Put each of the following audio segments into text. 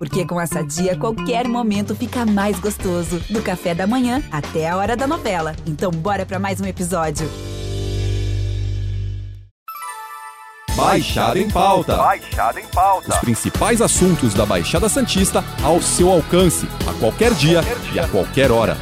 Porque com essa dia, qualquer momento fica mais gostoso. Do café da manhã até a hora da novela. Então, bora para mais um episódio. Baixada em pauta. Baixada em pauta. Os principais assuntos da Baixada Santista ao seu alcance, a qualquer dia, qualquer dia. e a qualquer hora.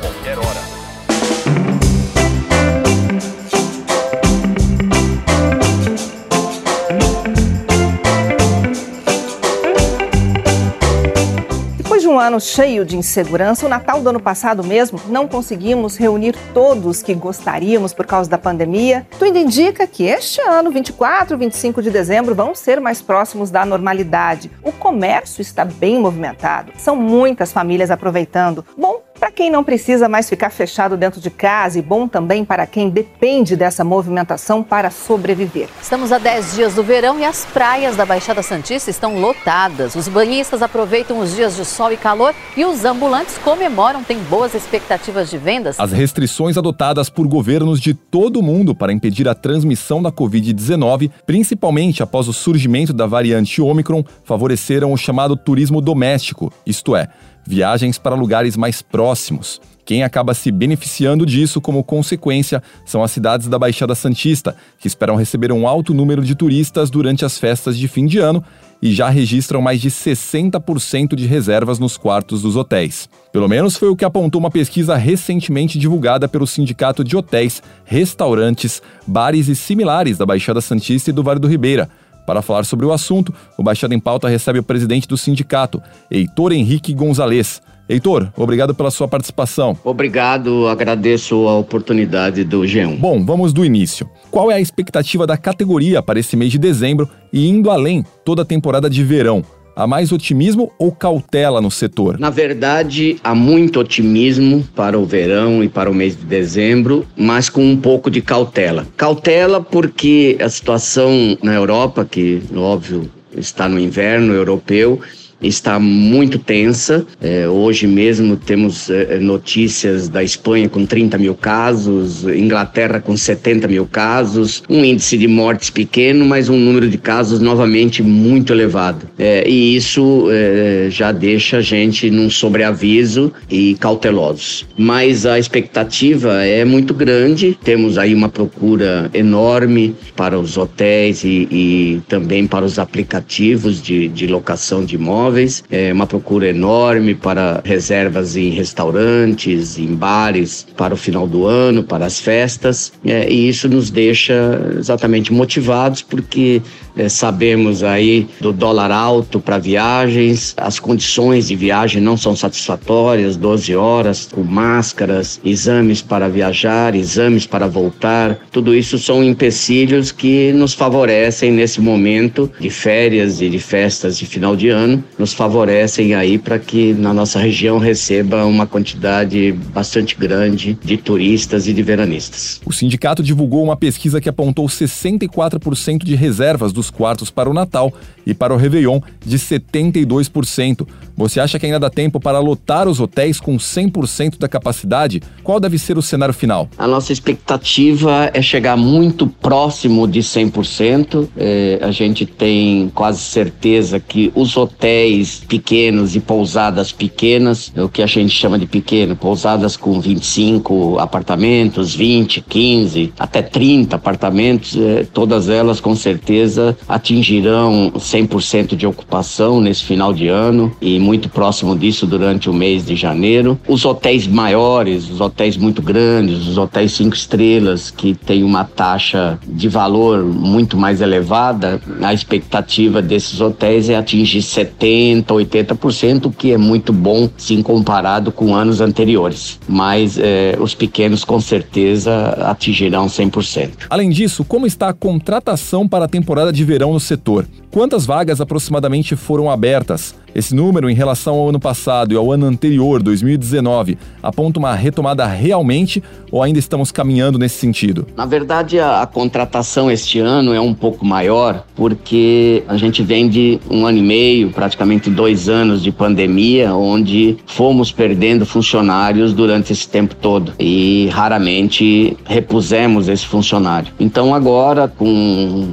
Ano cheio de insegurança, o Natal do ano passado mesmo, não conseguimos reunir todos que gostaríamos por causa da pandemia. Tudo indica que este ano, 24 e 25 de dezembro, vão ser mais próximos da normalidade. O comércio está bem movimentado. São muitas famílias aproveitando. Bom, para quem não precisa mais ficar fechado dentro de casa e bom também para quem depende dessa movimentação para sobreviver. Estamos a 10 dias do verão e as praias da Baixada Santista estão lotadas. Os banhistas aproveitam os dias de sol e calor e os ambulantes comemoram, têm boas expectativas de vendas. As restrições adotadas por governos de todo o mundo para impedir a transmissão da Covid-19, principalmente após o surgimento da variante Ômicron, favoreceram o chamado turismo doméstico, isto é, viagens para lugares mais próximos. Quem acaba se beneficiando disso como consequência são as cidades da Baixada Santista, que esperam receber um alto número de turistas durante as festas de fim de ano e já registram mais de 60% de reservas nos quartos dos hotéis. Pelo menos foi o que apontou uma pesquisa recentemente divulgada pelo Sindicato de Hotéis, Restaurantes, Bares e Similares da Baixada Santista e do Vale do Ribeira. Para falar sobre o assunto, o Baixada em Pauta recebe o presidente do sindicato, Heitor Henrique Gonzalez. Heitor, obrigado pela sua participação. Obrigado, agradeço a oportunidade do G1. Bom, vamos do início. Qual é a expectativa da categoria para esse mês de dezembro e indo além toda a temporada de verão? Há mais otimismo ou cautela no setor? Na verdade, há muito otimismo para o verão e para o mês de dezembro, mas com um pouco de cautela. Cautela porque a situação na Europa, que óbvio está no inverno europeu, está muito tensa. É, hoje mesmo temos é, notícias da Espanha com 30 mil casos, Inglaterra com 70 mil casos, um índice de mortes pequeno, mas um número de casos novamente muito elevado. É, e isso é, já deixa a gente num sobreaviso e cautelosos. Mas a expectativa é muito grande, temos aí uma procura enorme para os hotéis e, e também para os aplicativos de, de locação de imóveis imóveis, é uma procura enorme para reservas em restaurantes, em bares para o final do ano, para as festas, é, e isso nos deixa exatamente motivados porque é, sabemos aí do dólar alto para viagens, as condições de viagem não são satisfatórias, 12 horas com máscaras, exames para viajar, exames para voltar, tudo isso são empecilhos que nos favorecem nesse momento de férias e de festas de final de ano, nos favorecem aí para que na nossa região receba uma quantidade bastante grande de turistas e de veranistas. O sindicato divulgou uma pesquisa que apontou 64% de reservas dos quartos para o Natal e para o Réveillon de 72%. Você acha que ainda dá tempo para lotar os hotéis com 100% da capacidade? Qual deve ser o cenário final? A nossa expectativa é chegar muito próximo de 100%. É, a gente tem quase certeza que os hotéis pequenos e pousadas pequenas, é o que a gente chama de pequeno, pousadas com 25 apartamentos, 20, 15, até 30 apartamentos, é, todas elas com certeza atingirão 100% de ocupação nesse final de ano e muito próximo disso durante o mês de janeiro. Os hotéis maiores, os hotéis muito grandes, os hotéis cinco estrelas que têm uma taxa de valor muito mais elevada, a expectativa desses hotéis é atingir 70, 80%, o que é muito bom se comparado com anos anteriores. Mas eh, os pequenos com certeza atingirão 100%. Além disso, como está a contratação para a temporada de verão no setor? Quantas vagas aproximadamente foram abertas? Esse número, em relação ao ano passado e ao ano anterior, 2019, aponta uma retomada realmente ou ainda estamos caminhando nesse sentido? Na verdade, a, a, contratação este ano é um pouco maior porque a gente vem de um ano e meio, praticamente dois anos de pandemia, onde fomos perdendo funcionários durante esse tempo todo e raramente repusemos esse funcionário. Então, agora, com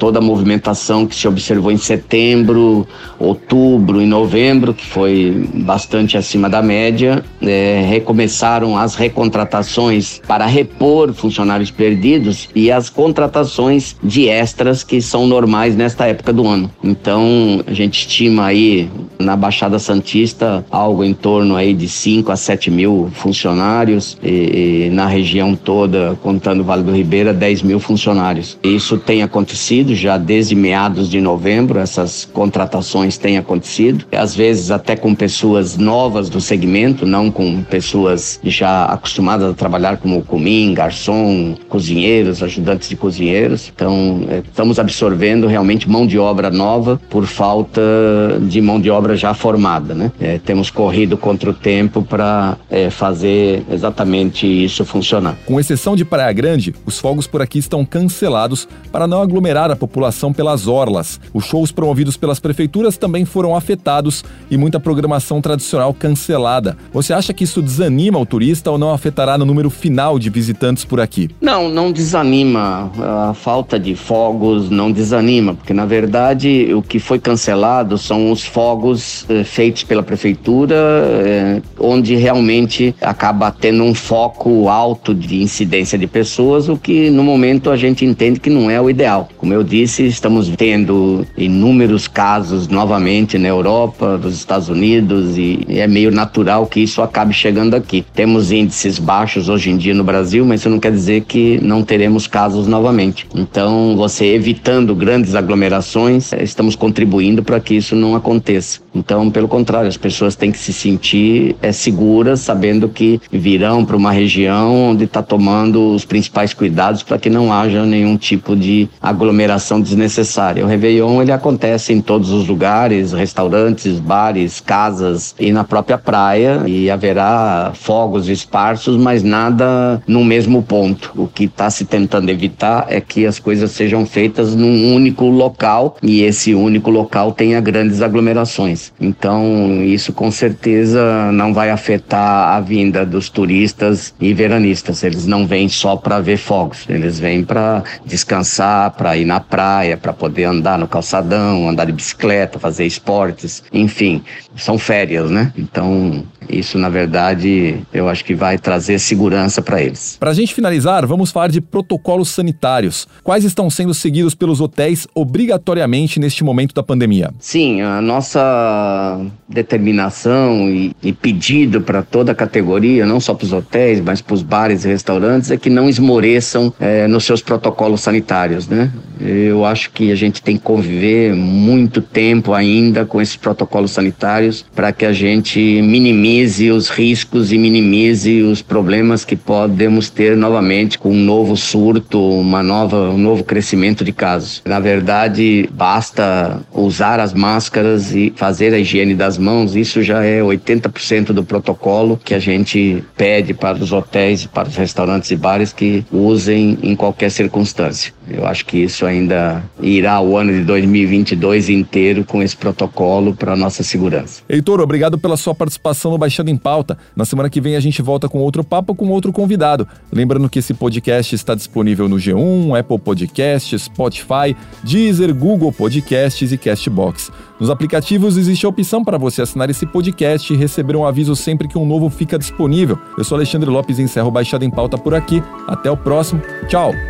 toda a movimentação que se observou em setembro, outubro e novembro, que foi bastante acima da média. É, recomeçaram as recontratações para repor funcionários perdidos e as contratações de extras que são normais nesta época do ano. Então, a gente estima aí na Baixada Santista algo em torno aí de 5 a 7 mil funcionários e, e na região toda, contando Vale do Ribeira, 10 mil funcionários. Isso tem acontecido já desde meados de novembro, essas contratações têm acontecido, às vezes até com pessoas novas do segmento, não com pessoas já acostumadas a trabalhar como comim, garçom, cozinheiros, ajudantes de cozinheiros. Então, é, estamos absorvendo realmente mão de obra nova por falta de mão de obra já formada, né? É, temos corrido contra o tempo para é, fazer exatamente isso funcionar. Com exceção de Praia Grande, os fogos por aqui estão cancelados para não aglomerar a população pelas orlas. Os shows promovidos pelas prefeituras também foram afetados e muita programação tradicional cancelada. Você acha que isso desanima o turista ou não afetará no número final de visitantes por aqui? Não, não desanima. A falta de fogos não desanima, porque na verdade o que foi cancelado são os fogos eh, feitos pela prefeitura, eh, onde realmente acaba tendo um foco alto de incidência de pessoas, o que no momento a gente entende que não é o ideal. Como eu disse, estamos tendo inúmeros casos novamente na Europa, nos Estados Unidos e é meio natural que isso acabe chegando aqui. Temos índices baixos hoje em dia no Brasil, mas isso não quer dizer que não teremos casos novamente. Então, você evitando grandes aglomerações, estamos contribuindo para que isso não aconteça. Então, pelo contrário, as pessoas têm que se sentir é, seguras, sabendo que virão para uma região onde está tomando os principais cuidados para que não haja nenhum tipo de aglomeração desnecessária. O Réveillon ele acontece em todos os lugares, restaurantes, bares, casas e na própria praia e haverá fogos esparsos, mas nada no mesmo ponto. O que está se tentando evitar é que as coisas sejam feitas num único local e esse único local tenha grandes aglomerações. Então, isso com certeza não vai afetar a vinda dos turistas e veranistas. Eles não vêm só para ver fogos, eles vêm para descansar, para ir na praia, para poder andar no calçadão, andar de bicicleta, fazer esportes, enfim, são férias, né? Então, isso, na verdade, eu acho que vai trazer segurança para eles. Para a gente finalizar, vamos falar de protocolos sanitários. Quais estão sendo seguidos pelos hotéis obrigatoriamente neste momento da pandemia? Sim, a nossa determinação e, e pedido para toda a categoria, não só para os hotéis, mas para os bares e restaurantes, é que não esmoreçam é, nos seus protocolos sanitários, né? Eu acho que a gente tem que conviver muito tempo ainda com esses protocolos sanitários para que a gente minimize os riscos e minimize os problemas que podemos ter novamente com um novo surto, uma nova, um novo crescimento de casos. Na verdade, basta usar as máscaras e fazer a higiene das mãos, isso já é 80% do protocolo que a gente pede para os hotéis, para os restaurantes e bares que usem em qualquer circunstância. Eu acho que isso ainda irá o ano de 2022 inteiro com esse protocolo para nossa segurança. Heitor, obrigado pela sua participação no Baixada em Pauta. Na semana que vem a gente volta com outro papo com outro convidado. Lembrando que esse podcast está disponível no G1, Apple Podcasts, Spotify, Deezer, Google Podcasts e Castbox. Nos aplicativos existe a opção para você assinar esse podcast e receber um aviso sempre que um novo fica disponível. Eu sou Alexandre Lopes e encerro Baixada em Pauta por aqui. Até o próximo. Tchau!